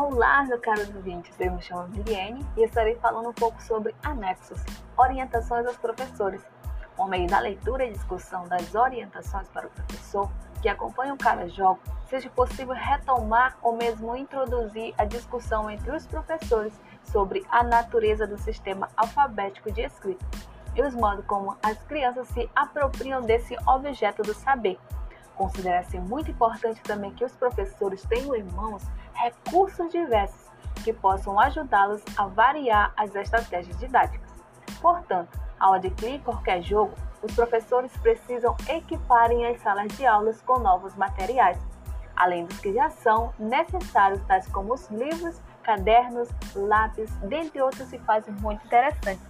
Olá, meus caros ouvintes, eu me chamo Liliane e estarei falando um pouco sobre anexos, orientações aos professores. Por meio da leitura e discussão das orientações para o professor que acompanham cada jogo, seja possível retomar ou mesmo introduzir a discussão entre os professores sobre a natureza do sistema alfabético de escrita e os modos como as crianças se apropriam desse objeto do saber. Considera-se muito importante também que os professores tenham em mãos recursos diversos que possam ajudá-los a variar as estratégias didáticas. Portanto, ao adquirir qualquer jogo, os professores precisam equiparem as salas de aulas com novos materiais, além dos que já são necessários, tais como os livros, cadernos, lápis, dentre outros, e fazem muito interessante.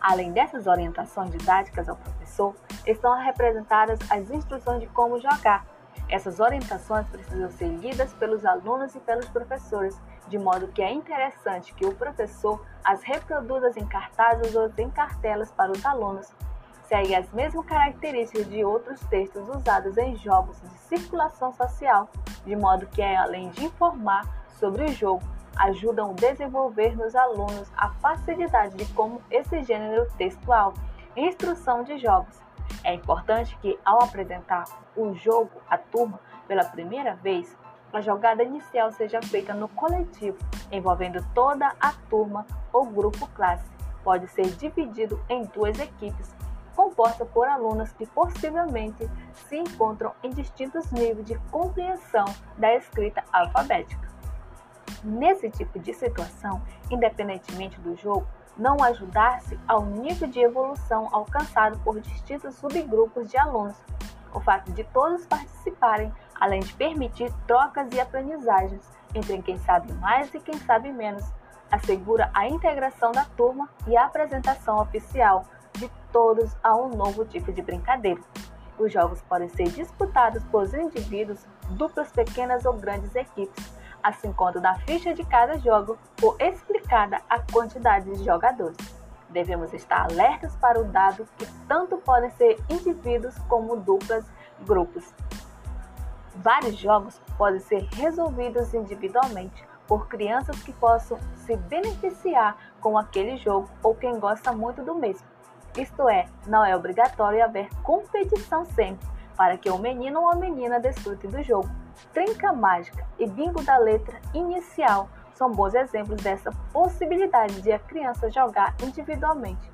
Além dessas orientações didáticas ao professor, estão representadas as instruções de como jogar, essas orientações precisam ser lidas pelos alunos e pelos professores, de modo que é interessante que o professor as reproduza em cartazes ou em cartelas para os alunos. Segue as mesmas características de outros textos usados em jogos de circulação social, de modo que, além de informar sobre o jogo, ajudam a desenvolver nos alunos a facilidade de como esse gênero textual, instrução de jogos, é importante que, ao apresentar o jogo à turma pela primeira vez, a jogada inicial seja feita no coletivo, envolvendo toda a turma ou grupo classe. Pode ser dividido em duas equipes, composta por alunos que possivelmente se encontram em distintos níveis de compreensão da escrita alfabética. Nesse tipo de situação, independentemente do jogo, não ajudar-se ao nível de evolução alcançado por distintos subgrupos de alunos. O fato de todos participarem, além de permitir trocas e aprendizagens entre quem sabe mais e quem sabe menos, assegura a integração da turma e a apresentação oficial de todos a um novo tipo de brincadeira. Os jogos podem ser disputados por indivíduos, duplas pequenas ou grandes equipes assim quanto na ficha de cada jogo for explicada a quantidade de jogadores. Devemos estar alertas para o dado que tanto podem ser indivíduos como duplas grupos. Vários jogos podem ser resolvidos individualmente por crianças que possam se beneficiar com aquele jogo ou quem gosta muito do mesmo. Isto é, não é obrigatório haver competição sempre para que o menino ou a menina desfrute do jogo Trinca Mágica e Bingo da Letra Inicial são bons exemplos dessa possibilidade de a criança jogar individualmente.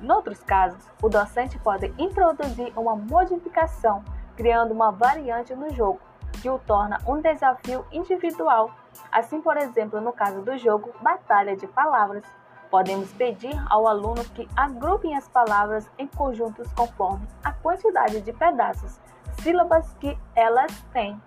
Em outros casos, o docente pode introduzir uma modificação, criando uma variante no jogo, que o torna um desafio individual. Assim, por exemplo, no caso do jogo Batalha de Palavras, podemos pedir ao aluno que agrupem as palavras em conjuntos conforme a quantidade de pedaços, sílabas que elas têm.